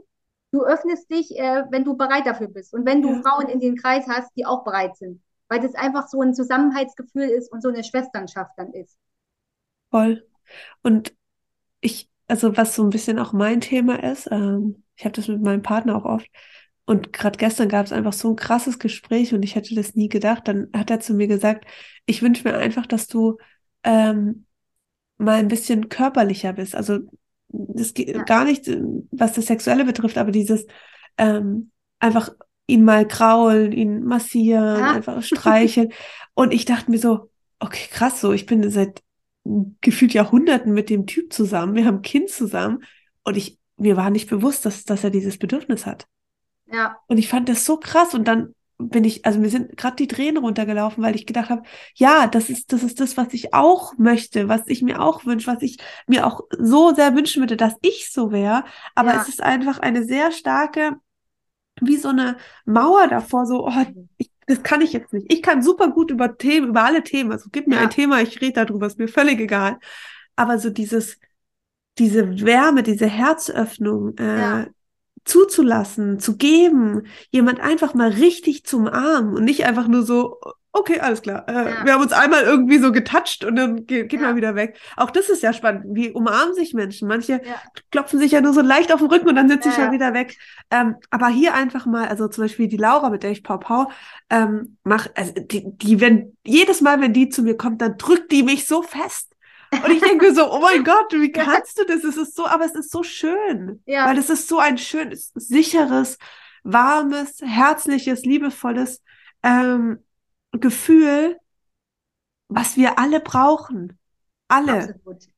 Speaker 2: du öffnest dich, äh, wenn du bereit dafür bist. Und wenn du
Speaker 1: Ja.
Speaker 2: Frauen in den Kreis hast, die auch bereit sind. Weil das einfach so ein Zusammenhaltsgefühl ist und so eine Schwesternschaft dann ist.
Speaker 1: voll. Und ich, also was so ein bisschen auch mein Thema ist, ähm, ich habe das mit meinem Partner auch oft. Und gerade gestern gab es einfach so ein krasses Gespräch und ich hätte das nie gedacht. Dann hat er zu mir gesagt, ich wünsche mir einfach, dass du ähm, mal ein bisschen körperlicher bist. Also das geht
Speaker 2: Ja.
Speaker 1: gar nicht, was das Sexuelle betrifft, aber dieses ähm, einfach ihn mal kraulen, ihn massieren,
Speaker 2: Ja.
Speaker 1: einfach streicheln. Und ich dachte mir so, okay, krass, so, ich bin seit gefühlt Jahrhunderten mit dem Typ zusammen, wir haben ein Kind zusammen und ich, mir war nicht bewusst, dass, dass er dieses Bedürfnis hat.
Speaker 2: Ja,
Speaker 1: Und ich fand das so krass und dann bin ich, also mir sind gerade die Tränen runtergelaufen, weil ich gedacht habe, ja, das ist, das ist das, was ich auch möchte, was ich mir auch wünsche, was ich mir auch so sehr wünschen würde, dass ich so wäre. Aber
Speaker 2: Ja.
Speaker 1: es ist einfach eine sehr starke, wie so eine Mauer davor, so, oh, ich, das kann ich jetzt nicht. Ich kann super gut über Themen, über alle Themen, also gib mir
Speaker 2: Ja.
Speaker 1: ein Thema, ich rede darüber, ist mir völlig egal. Aber so dieses, diese Wärme, diese Herzöffnung, äh,
Speaker 2: Ja.
Speaker 1: Zuzulassen, zu geben, jemand einfach mal richtig zum Arm und nicht einfach nur so, okay, alles klar, äh,
Speaker 2: Ja.
Speaker 1: wir haben uns einmal irgendwie so getatscht und dann geht, geht
Speaker 2: Ja.
Speaker 1: mal wieder weg. Auch das ist ja spannend. Wie umarmen sich Menschen? Manche
Speaker 2: Ja.
Speaker 1: klopfen sich ja nur so leicht auf den Rücken und dann sind sie
Speaker 2: Ja,
Speaker 1: wieder weg. Ähm, aber hier einfach mal, also zum Beispiel die Laura, mit der ich Pau Pau ähm, mach, also die, die, wenn jedes Mal, wenn die zu mir kommt, dann drückt die mich so fest. Und ich denke so, oh mein Gott, wie kannst du das? Es ist so, aber es ist so schön.
Speaker 2: Ja.
Speaker 1: Weil es ist so ein schönes, sicheres, warmes, herzliches, liebevolles ähm, Gefühl, was wir alle brauchen. Alle
Speaker 2: absolut.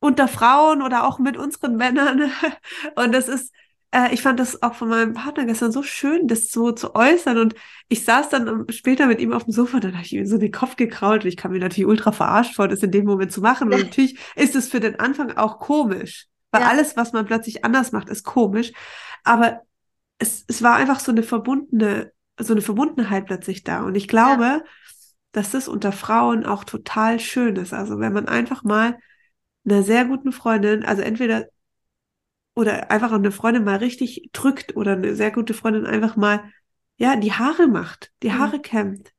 Speaker 1: unter Frauen oder auch mit unseren Männern. Und das ist, äh, ich fand das auch von meinem Partner gestern so schön, das so zu äußern. Und ich saß dann später mit ihm auf dem Sofa, dann habe ich ihm so den Kopf gekrault und ich kam mir natürlich ultra verarscht vor, das in dem Moment zu machen. Und natürlich ist es für den Anfang auch komisch, weil
Speaker 2: Ja.
Speaker 1: alles, was man plötzlich anders macht, ist komisch. Aber es, es war einfach so eine verbundene, so eine Verbundenheit plötzlich da. Und ich glaube, dass das unter Frauen auch total schön ist. Also wenn man einfach mal einer sehr guten Freundin, also entweder oder einfach eine Freundin mal richtig drückt oder eine sehr gute Freundin einfach mal, ja, die Haare macht, die
Speaker 2: Mhm.
Speaker 1: Haare kämmt.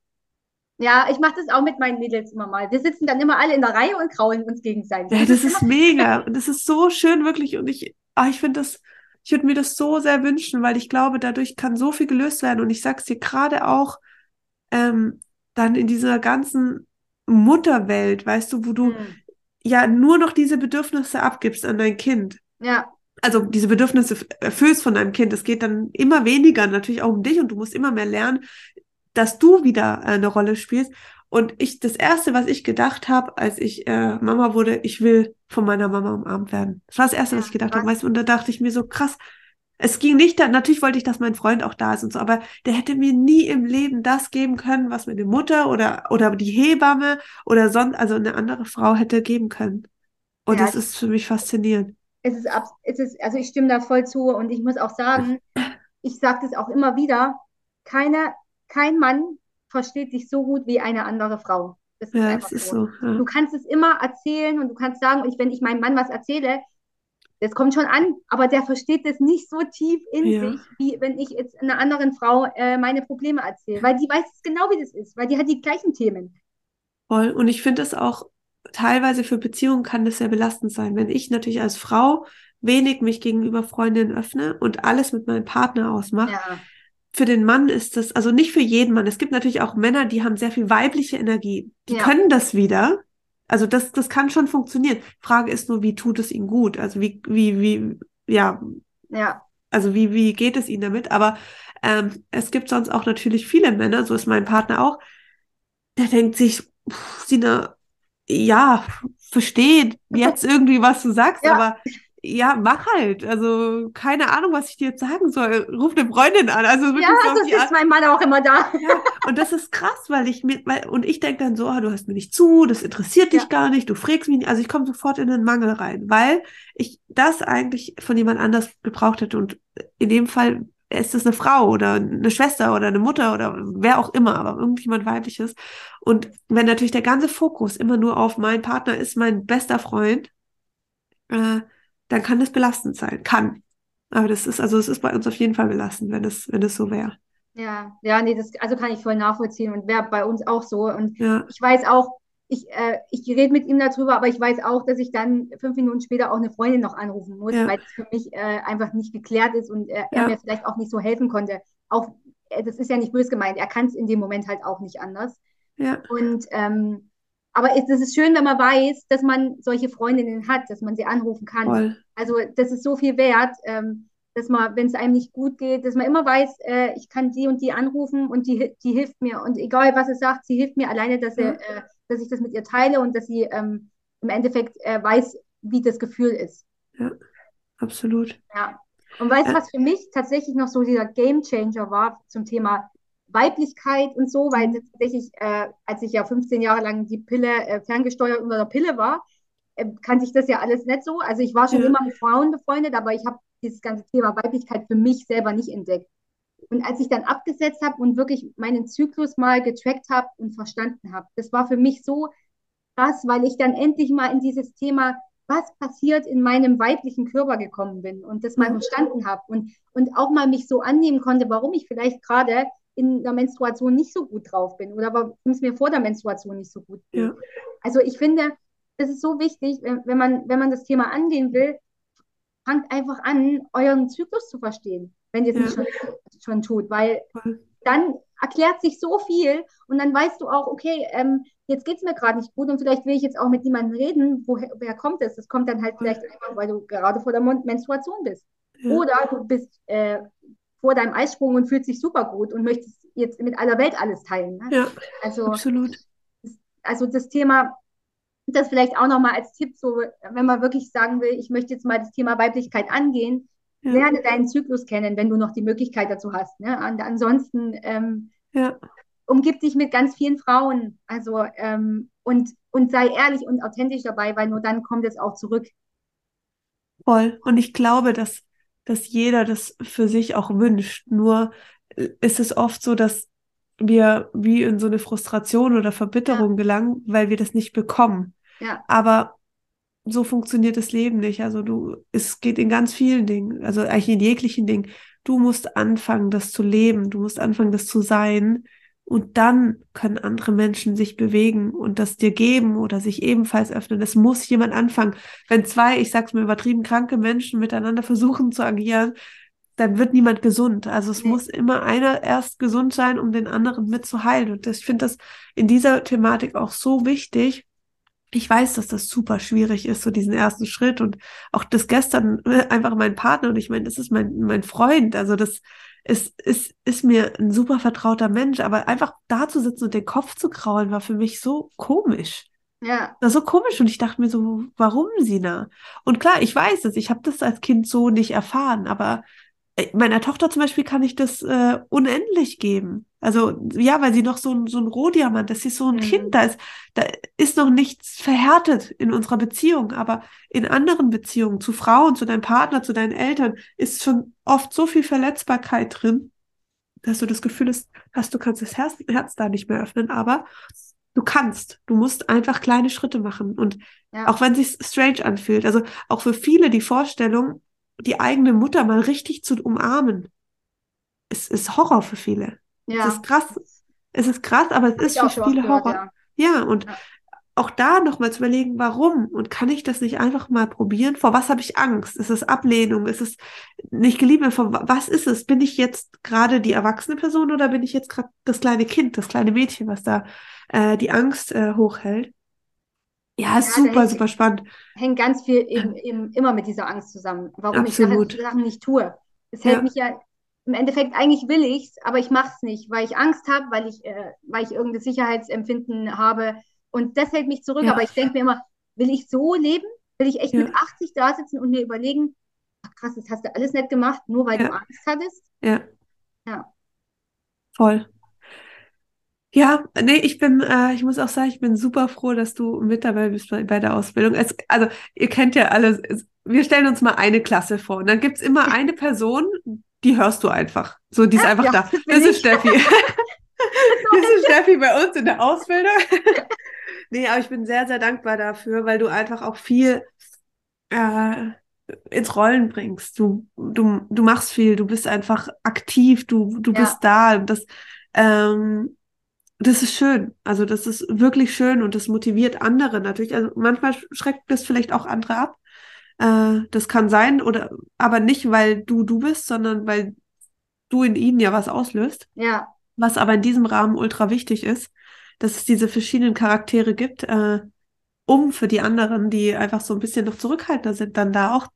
Speaker 2: Ja, ich mache das auch mit meinen Mädels immer mal. Wir sitzen dann immer alle in der Reihe und kraulen uns gegenseitig.
Speaker 1: Ja, das ist mega. Und das ist so schön, wirklich. Und ich, ah, ich finde das, ich würde mir das so sehr wünschen, weil ich glaube, dadurch kann so viel gelöst werden. Und ich sag's dir gerade auch, ähm, dann in dieser ganzen Mutterwelt, weißt du, wo du
Speaker 2: Mhm.
Speaker 1: ja nur noch diese Bedürfnisse abgibst an dein Kind.
Speaker 2: Ja,
Speaker 1: also diese Bedürfnisse erfüllst von deinem Kind. Es geht dann immer weniger natürlich auch um dich und du musst immer mehr lernen, dass du wieder äh, eine Rolle spielst. Und ich, das erste, was ich gedacht habe, als ich äh, Mama wurde, ich will von meiner Mama umarmt werden. Das war das erste, was ich gedacht habe. Weißt du, und da dachte ich mir so krass. Es ging nicht, da, natürlich wollte ich, dass mein Freund auch da ist und so, aber der hätte mir nie im Leben das geben können, was meine Mutter oder, oder die Hebamme oder sonst, also eine andere Frau hätte geben können. Und
Speaker 2: Ja,
Speaker 1: das ist für mich faszinierend.
Speaker 2: Es ist, es ist, also ich stimme da voll zu und ich muss auch sagen, ich sage das auch immer wieder, keine, kein Mann versteht dich so gut wie eine andere Frau. Das ist
Speaker 1: Ja,
Speaker 2: einfach
Speaker 1: es ist
Speaker 2: so.
Speaker 1: so. Ja.
Speaker 2: Du kannst es immer erzählen und du kannst sagen, ich, wenn ich meinem Mann was erzähle, das kommt schon an, aber der versteht das nicht so tief in
Speaker 1: Ja.
Speaker 2: sich, wie wenn ich jetzt einer anderen Frau äh, meine Probleme erzähle, weil die weiß es genau, wie das ist, weil die hat die gleichen Themen.
Speaker 1: Voll. Und ich finde es auch teilweise für Beziehungen kann das sehr belastend sein, wenn ich natürlich als Frau wenig mich gegenüber Freundinnen öffne und alles mit meinem Partner ausmache.
Speaker 2: Ja,
Speaker 1: Für den Mann ist das, also nicht für jeden Mann. Es gibt natürlich auch Männer, die haben sehr viel weibliche Energie. Die
Speaker 2: Ja.
Speaker 1: können das wieder. Also das, das kann schon funktionieren. Frage ist nur, wie tut es ihnen gut? Also wie, wie, wie, ja,
Speaker 2: ja,
Speaker 1: also wie, wie geht es ihnen damit? Aber ähm, es gibt sonst auch natürlich viele Männer, so ist mein Partner auch, der denkt sich, pff, Sina, ja, verstehe jetzt irgendwie, was du sagst,
Speaker 2: Ja.
Speaker 1: aber ja, mach halt. Also keine Ahnung, was ich dir jetzt sagen soll. Ruf eine Freundin an. Also wirklich
Speaker 2: ja,
Speaker 1: so auf
Speaker 2: so
Speaker 1: die
Speaker 2: ist mein Mann auch immer da.
Speaker 1: Ja, und das ist krass, weil ich mir, weil, und ich denke dann so, ah, du hörst mir nicht zu, das interessiert dich
Speaker 2: Ja.
Speaker 1: gar nicht, du fragst mich nicht. Also ich komme sofort in den Mangel rein, weil ich das eigentlich von jemand anders gebraucht hätte. Und in dem Fall ist es eine Frau oder eine Schwester oder eine Mutter oder wer auch immer, aber irgendjemand weibliches. Und wenn natürlich der ganze Fokus immer nur auf mein Partner ist, mein bester Freund, äh, dann kann das belastend sein. Kann. Aber das ist, also es ist bei uns auf jeden Fall belastend, wenn es, wenn es so wäre.
Speaker 2: Ja, ja, nee, das also kann ich voll nachvollziehen und wäre bei uns auch so. Und
Speaker 1: Ja,
Speaker 2: ich weiß auch, ich, äh, ich rede mit ihm darüber, aber ich weiß auch, dass ich dann fünf Minuten später auch eine Freundin noch anrufen muss,
Speaker 1: Ja.
Speaker 2: weil es für mich äh, einfach nicht geklärt ist und äh, er
Speaker 1: Ja.
Speaker 2: mir vielleicht auch nicht so helfen konnte. Auch, äh, das ist ja nicht böse gemeint, er kann es in dem Moment halt auch nicht anders.
Speaker 1: ja,
Speaker 2: Und ähm, aber es, es ist schön, wenn man weiß, dass man solche Freundinnen hat, dass man sie anrufen kann.
Speaker 1: voll.
Speaker 2: Also das ist so viel wert, ähm, dass man, wenn es einem nicht gut geht, dass man immer weiß, äh, ich kann die und die anrufen und die, die hilft mir. Und egal, was sie sagt, sie hilft mir alleine, dass, sie,
Speaker 1: Ja.
Speaker 2: äh, dass ich das mit ihr teile und dass sie ähm, im Endeffekt äh, weiß, wie das Gefühl ist.
Speaker 1: Absolut.
Speaker 2: Ja. Und weißt du,
Speaker 1: Ja.
Speaker 2: was für mich tatsächlich noch so dieser Game Changer war zum Thema Weiblichkeit und so, weil
Speaker 1: Mhm.
Speaker 2: tatsächlich, äh, als ich ja 15 Jahre lang die Pille äh, ferngesteuert unter der Pille war, äh, kannte ich das ja alles nicht so. Also ich war schon
Speaker 1: Ja.
Speaker 2: immer mit Frauen befreundet, aber ich habe dieses ganze Thema Weiblichkeit für mich selber nicht entdeckt. Und als ich dann abgesetzt habe und wirklich meinen Zyklus mal getrackt habe und verstanden habe, das war für mich so krass, weil ich dann endlich mal in dieses Thema, was passiert in meinem weiblichen Körper gekommen bin und das mal
Speaker 1: Mhm.
Speaker 2: verstanden habe und, und auch mal mich so annehmen konnte, warum ich vielleicht gerade in der Menstruation nicht so gut drauf bin oder warum es mir vor der Menstruation nicht so gut geht.
Speaker 1: Ja.
Speaker 2: Also ich finde, das ist so wichtig, wenn, wenn man, wenn man das Thema angehen will, fangt einfach an, euren Zyklus zu verstehen, wenn ihr es
Speaker 1: Ja.
Speaker 2: nicht schon, schon tut, weil dann erklärt sich so viel und dann weißt du auch, okay, ähm, jetzt geht es mir gerade nicht gut und vielleicht will ich jetzt auch mit jemandem reden, woher, woher kommt es? Das kommt dann halt vielleicht einfach, weil du gerade vor der Menstruation bist.
Speaker 1: Ja.
Speaker 2: Oder du bist äh, vor deinem Eisprung und fühlst dich super gut und möchtest jetzt mit aller Welt alles teilen. Ne?
Speaker 1: Ja,
Speaker 2: Also,
Speaker 1: absolut.
Speaker 2: also das Thema, das vielleicht auch nochmal als Tipp, so, wenn man wirklich sagen will, ich möchte jetzt mal das Thema Weiblichkeit angehen,
Speaker 1: Ja.
Speaker 2: lerne deinen Zyklus kennen, wenn du noch die Möglichkeit dazu hast. Ne? Und ansonsten ähm,
Speaker 1: Ja,
Speaker 2: umgib dich mit ganz vielen Frauen. Also ähm, und, und sei ehrlich und authentisch dabei, weil nur dann kommt es auch zurück.
Speaker 1: voll. Und ich glaube, dass, dass jeder das für sich auch wünscht. Nur äh, ist es oft so, dass wir wie in so eine Frustration oder Verbitterung gelangen, weil wir das nicht bekommen.
Speaker 2: Ja,
Speaker 1: Aber so funktioniert das Leben nicht. Also du, es geht in ganz vielen Dingen, also eigentlich in jeglichen Dingen. Du musst anfangen, das zu leben. Du musst anfangen, das zu sein. Und dann können andere Menschen sich bewegen und das dir geben oder sich ebenfalls öffnen. Es muss jemand anfangen. Wenn zwei, ich sag's mal übertrieben, kranke Menschen miteinander versuchen zu agieren, dann wird niemand gesund. Also es
Speaker 2: Nee.
Speaker 1: muss immer einer erst gesund sein, um den anderen mitzuheilen. Und das, ich finde das in dieser Thematik auch so wichtig. Ich weiß, dass das super schwierig ist, so diesen ersten Schritt und auch das gestern äh, einfach mein Partner und ich meine, das ist mein, mein Freund. Also das ist, ist, ist mir ein super vertrauter Mensch, aber einfach da zu sitzen und den Kopf zu kraulen, war für mich so komisch.
Speaker 2: ja,
Speaker 1: Das war so komisch und ich dachte mir so, warum, Sina? Und klar, ich weiß es, ich habe das als Kind so nicht erfahren, aber äh, meiner Tochter zum Beispiel kann ich das äh, unendlich geben. Also ja, weil sie noch so ein, so ein Rohdiamant, das ist so ein
Speaker 2: Mhm.
Speaker 1: Kind, da ist, da ist noch nichts verhärtet in unserer Beziehung, aber in anderen Beziehungen, zu Frauen, zu deinem Partner, zu deinen Eltern, ist schon oft so viel Verletzbarkeit drin, dass du das Gefühl hast, du kannst das Herz, Herz da nicht mehr öffnen, aber du kannst. Du musst einfach kleine Schritte machen. Und
Speaker 2: Ja.
Speaker 1: auch wenn es sich strange anfühlt, also auch für viele die Vorstellung, die eigene Mutter mal richtig zu umarmen, ist, ist Horror für viele.
Speaker 2: Ja.
Speaker 1: Es ist krass. Es ist krass, aber es ist für viele
Speaker 2: gehört,
Speaker 1: Horror.
Speaker 2: ja.
Speaker 1: Ja, und
Speaker 2: Ja.
Speaker 1: auch da nochmal zu überlegen, warum und kann ich das nicht einfach mal probieren? Vor was habe ich Angst? Ist es Ablehnung? Ist es nicht geliebt? Vor wa- was ist es? Bin ich jetzt gerade die erwachsene Person oder bin ich jetzt gerade das kleine Kind, das kleine Mädchen, was da äh, die Angst äh, hochhält? Ja,
Speaker 2: Ja,
Speaker 1: super,
Speaker 2: hängt-
Speaker 1: super spannend.
Speaker 2: hängt ganz viel eben, eben immer mit dieser Angst zusammen, warum
Speaker 1: Absolut.
Speaker 2: ich Sachen nicht tue. Es hält
Speaker 1: Ja.
Speaker 2: mich ja, im Endeffekt eigentlich will ich's, aber ich mache es nicht, weil ich Angst habe, weil ich, äh, weil ich irgendein Sicherheitsempfinden habe. Und das hält mich zurück.
Speaker 1: Ja.
Speaker 2: Aber ich denke mir immer, will ich so leben? Will ich echt
Speaker 1: Ja.
Speaker 2: mit 80 da sitzen und mir überlegen, ach krass, das hast du alles nicht gemacht, nur weil
Speaker 1: Ja.
Speaker 2: du Angst hattest?
Speaker 1: Ja.
Speaker 2: Ja.
Speaker 1: Voll. Ja, nee, ich bin, äh, ich muss auch sagen, ich bin super froh, dass du mit dabei bist bei, bei der Ausbildung. Es, also, ihr kennt ja alle, es, wir stellen uns mal eine Klasse vor und dann gibt's immer eine Person, die hörst du einfach. So, die ist einfach
Speaker 2: ja,
Speaker 1: da.
Speaker 2: das
Speaker 1: ist. Steffi. Das ist Steffi bei uns in der Ausbildung. Nee, aber ich bin sehr, sehr dankbar dafür, weil du einfach auch viel äh, ins Rollen bringst. Du, du, du machst viel, du bist einfach aktiv, du, du
Speaker 2: Ja.
Speaker 1: bist da. Und das, ähm, das ist schön. Also das ist wirklich schön und das motiviert andere natürlich. Also manchmal schreckt das vielleicht auch andere ab. Äh, das kann sein, oder aber nicht, weil du du bist, sondern weil du in ihnen ja was auslöst.
Speaker 2: Ja,
Speaker 1: Was aber in diesem Rahmen ultra wichtig ist, dass es diese verschiedenen Charaktere gibt, äh, um für die anderen, die einfach so ein bisschen noch zurückhaltender sind, dann da auch,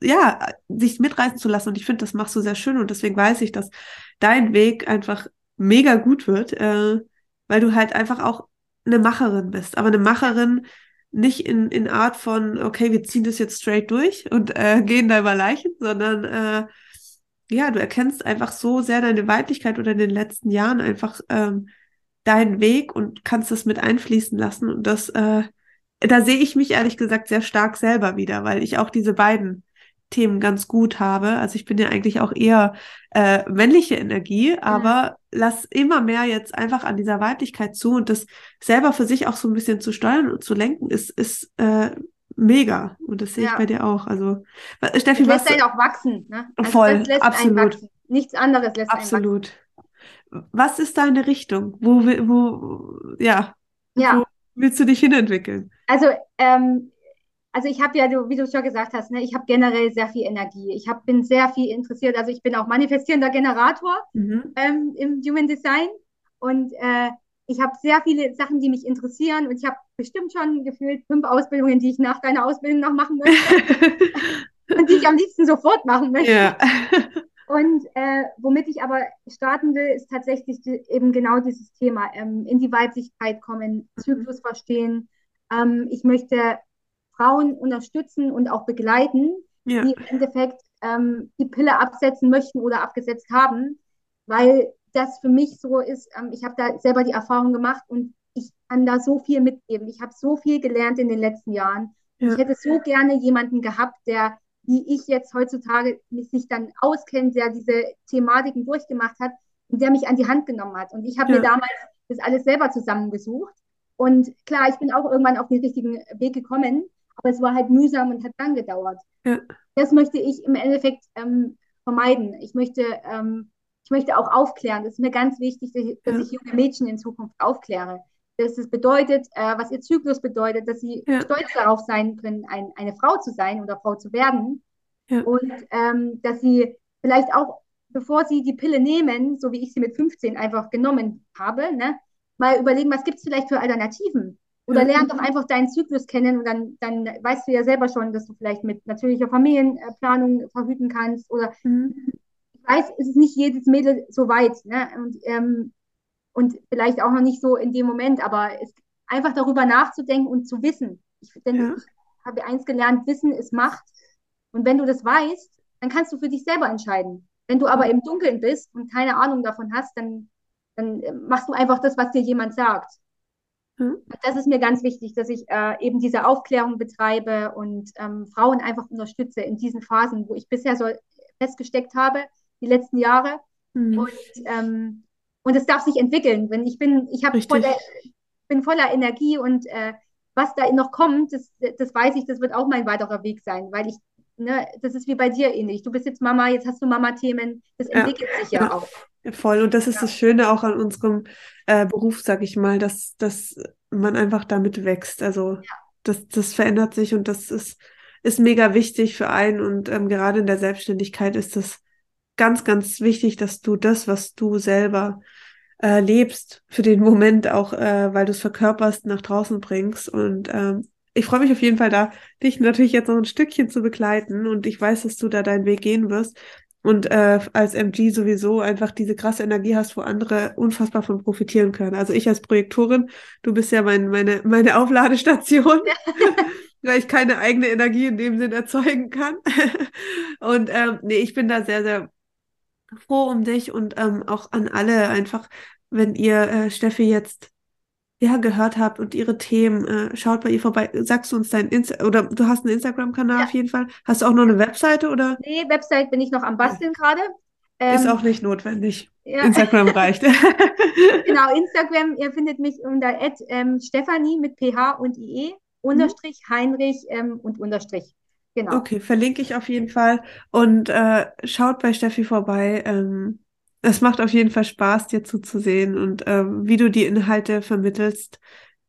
Speaker 1: ja, sich mitreißen zu lassen. Und ich finde, das machst du sehr schön und deswegen weiß ich, dass dein Weg einfach mega gut wird, äh, weil du halt einfach auch eine Macherin bist. Aber eine Macherin nicht in, in Art von, okay, wir ziehen das jetzt straight durch und äh, gehen da über Leichen, sondern äh, ja, du erkennst einfach so sehr deine Weiblichkeit oder in den letzten Jahren einfach ähm, deinen Weg und kannst das mit einfließen lassen. Und das, äh, da sehe ich mich ehrlich gesagt sehr stark selber wieder, weil ich auch diese beiden Themen ganz gut habe. Also ich bin ja eigentlich auch eher äh, männliche Energie, aber lass immer mehr jetzt einfach an dieser Weiblichkeit zu und das selber für sich auch so ein bisschen zu steuern und zu lenken, ist, ist äh, mega. Und das sehe ich
Speaker 2: Ja.
Speaker 1: bei dir auch. Also, Steffi,
Speaker 2: das lässt
Speaker 1: was,
Speaker 2: einen auch wachsen. Ne? Also
Speaker 1: Voll, absolut.
Speaker 2: Nichts anderes lässt.
Speaker 1: Absolut. Was ist deine Richtung? Wo, wo, ja,
Speaker 2: Ja.
Speaker 1: wo willst du dich hinentwickeln?
Speaker 2: Also, ähm, also ich habe ja, wie du schon gesagt hast, ne, ich habe generell sehr viel Energie. Ich hab, bin sehr viel interessiert. Also ich bin auch manifestierender Generator
Speaker 1: Mhm.
Speaker 2: ähm, im Human Design und äh, ich habe sehr viele Sachen, die mich interessieren und ich habe bestimmt schon gefühlt fünf Ausbildungen, die ich nach deiner Ausbildung noch machen möchte und die ich am liebsten sofort machen möchte.
Speaker 1: Ja.
Speaker 2: Und äh, womit ich aber starten will, ist tatsächlich die, eben genau dieses Thema, ähm, in die Weiblichkeit kommen, Zyklus verstehen. Ähm, ich möchte Frauen unterstützen und auch begleiten,
Speaker 1: Ja.
Speaker 2: die im Endeffekt ähm, die Pille absetzen möchten oder abgesetzt haben, weil das für mich so ist, ähm, ich habe da selber die Erfahrung gemacht und ich kann da so viel mitgeben. Ich habe so viel gelernt in den letzten Jahren.
Speaker 1: Ja.
Speaker 2: Ich hätte so gerne jemanden gehabt, der wie ich jetzt heutzutage mich sich dann auskennt, der diese Thematiken durchgemacht hat und der mich an die Hand genommen hat. Und ich habe
Speaker 1: Ja.
Speaker 2: mir damals das alles selber zusammengesucht. Und klar, ich bin auch irgendwann auf den richtigen Weg gekommen, aber es war halt mühsam und hat lang gedauert.
Speaker 1: Ja.
Speaker 2: Das möchte ich im Endeffekt ähm, vermeiden. Ich möchte, ähm, ich möchte auch aufklären. Das ist mir ganz wichtig, dass ich, dass
Speaker 1: Ja.
Speaker 2: ich junge Mädchen in Zukunft aufkläre. Dass es bedeutet, äh, was ihr Zyklus bedeutet, dass sie
Speaker 1: Ja.
Speaker 2: stolz darauf sein können, ein, eine Frau zu sein oder Frau zu werden. Und ähm, dass sie vielleicht auch, bevor sie die Pille nehmen, so wie ich sie mit 15 einfach genommen habe, ne, mal überlegen, was gibt es vielleicht für Alternativen? Oder lern doch einfach deinen Zyklus kennen und dann, dann weißt du ja selber schon, dass du vielleicht mit natürlicher Familienplanung verhüten kannst. Oder
Speaker 1: Mhm.
Speaker 2: ich weiß, es ist nicht jedes Mädel so weit, ne? Und, ähm, und vielleicht auch noch nicht so in dem Moment, aber es, einfach darüber nachzudenken und zu wissen. Ich, denn
Speaker 1: Ja.
Speaker 2: ich habe eins gelernt, Wissen ist Macht. Und wenn du das weißt, dann kannst du für dich selber entscheiden. Wenn du aber im Dunkeln bist und keine Ahnung davon hast, dann, dann äh, machst du einfach das, was dir jemand sagt.
Speaker 1: Mhm.
Speaker 2: Das ist mir ganz wichtig, dass ich äh, eben diese Aufklärung betreibe und ähm, Frauen einfach unterstütze in diesen Phasen, wo ich bisher so festgesteckt habe, die letzten Jahre.
Speaker 1: Mhm.
Speaker 2: Und, ähm, und es darf sich entwickeln. Wenn ich bin, ich habe der, bin voller Energie und äh, was da noch kommt, das, das weiß ich, das wird auch mein weiterer Weg sein, weil ich, ne, das ist wie bei dir ähnlich. Du bist jetzt Mama, jetzt hast du Mama-Themen, das entwickelt ja, sich ja, ja auch.
Speaker 1: Voll. Und das ist ja. das Schöne auch an unserem äh, Beruf, sag ich mal, dass, dass man einfach damit wächst. Also ja. das, das verändert sich und das ist, ist mega wichtig für einen. Und ähm, gerade in der Selbstständigkeit ist das ganz, ganz wichtig, dass du das, was du selber äh, lebst, für den Moment auch, äh, weil du es verkörperst, nach draußen bringst. Und ähm, ich freue mich auf jeden Fall da, dich natürlich jetzt noch ein Stückchen zu begleiten. Und ich weiß, dass du da deinen Weg gehen wirst und äh, als MG sowieso einfach diese krasse Energie hast, wo andere unfassbar von profitieren können. Also ich als Projektorin, du bist ja mein, meine, meine Aufladestation, weil ich keine eigene Energie in dem Sinn erzeugen kann. und ähm, nee, ich bin da sehr, sehr froh um dich und ähm, auch an alle einfach, wenn ihr äh, Steffi jetzt ja, gehört habt und ihre Themen, äh, schaut bei ihr vorbei. Sagst du uns dein Insta oder du hast einen Instagram-Kanal ja. auf jeden Fall. Hast du auch noch eine Webseite oder?
Speaker 2: Nee, Website bin ich noch am Basteln gerade.
Speaker 1: Ähm, ist auch nicht notwendig. Ja. Instagram reicht.
Speaker 2: genau, Instagram, ihr findet mich unter ähm, Stefanie mit PH und IE, Unterstrich, mhm. Heinrich ähm, und Unterstrich.
Speaker 1: Genau. Okay, verlinke ich auf jeden Fall. Und äh, schaut bei Steffi vorbei. Ähm, es macht auf jeden Fall Spaß, dir zuzusehen und ähm, wie du die Inhalte vermittelst.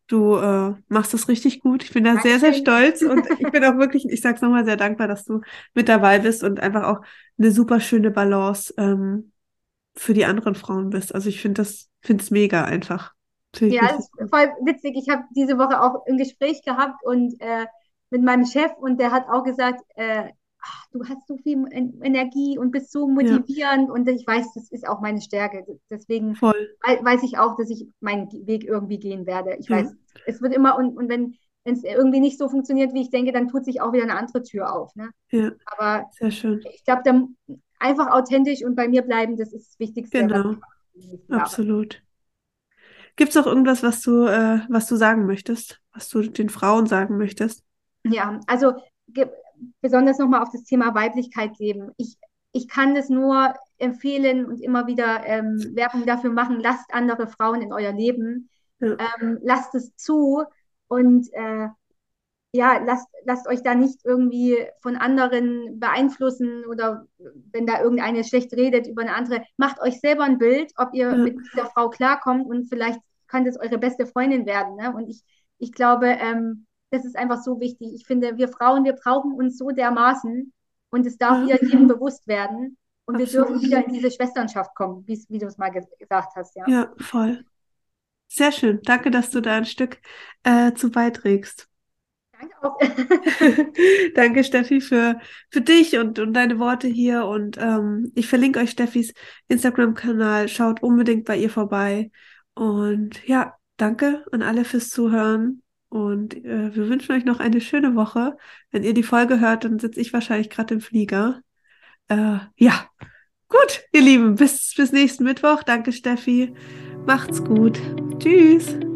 Speaker 1: Du äh, machst das richtig gut. Ich bin da Dankeschön. sehr, sehr stolz und ich bin auch wirklich, ich sag's nochmal, sehr dankbar, dass du mit dabei bist und einfach auch eine super schöne Balance ähm, für die anderen Frauen bist. Also ich finde das, finde es mega einfach.
Speaker 2: Ja, das ist voll witzig. Ich habe diese Woche auch ein Gespräch gehabt und äh, mit meinem Chef und der hat auch gesagt, äh, ach, du hast so viel Energie und bist so motivierend ja. und ich weiß, das ist auch meine Stärke. Deswegen Voll. weiß ich auch, dass ich meinen Weg irgendwie gehen werde. Ich ja. weiß, es wird immer und, und wenn es irgendwie nicht so funktioniert, wie ich denke, dann tut sich auch wieder eine andere Tür auf. Ne?
Speaker 1: Ja.
Speaker 2: Aber
Speaker 1: Sehr schön.
Speaker 2: ich glaube, dann einfach authentisch und bei mir bleiben, das ist das Wichtigste.
Speaker 1: Genau. Absolut. Gibt es auch irgendwas, was du, äh, was du sagen möchtest, was du den Frauen sagen möchtest?
Speaker 2: Ja, also besonders nochmal auf das Thema Weiblichkeit geben. Ich, ich kann das nur empfehlen und immer wieder ähm, Werbung dafür machen, lasst andere Frauen in euer Leben, ja. ähm, lasst es zu und äh, ja, lasst, lasst euch da nicht irgendwie von anderen beeinflussen oder wenn da irgendeine schlecht redet über eine andere, macht euch selber ein Bild, ob ihr ja. mit dieser Frau klarkommt und vielleicht kann das eure beste Freundin werden. Ne? Und ich, ich glaube, ähm, das ist einfach so wichtig. Ich finde, wir Frauen, wir brauchen uns so dermaßen und es darf ja. jedem bewusst werden. Und Absolut. wir dürfen wieder in diese Schwesternschaft kommen, wie, wie du es mal gesagt hast. Ja.
Speaker 1: ja, voll. Sehr schön. Danke, dass du da ein Stück äh, zu beiträgst.
Speaker 2: Danke auch.
Speaker 1: Danke, Steffi, für, für dich und, und deine Worte hier. Und ähm, ich verlinke euch Steffis Instagram-Kanal. Schaut unbedingt bei ihr vorbei. Und ja, danke an alle fürs Zuhören. Und äh, wir wünschen euch noch eine schöne Woche. Wenn ihr die Folge hört, dann sitze ich wahrscheinlich gerade im Flieger. Äh, ja, gut, ihr Lieben, bis, bis nächsten Mittwoch. Danke, Steffi. Macht's gut. Tschüss.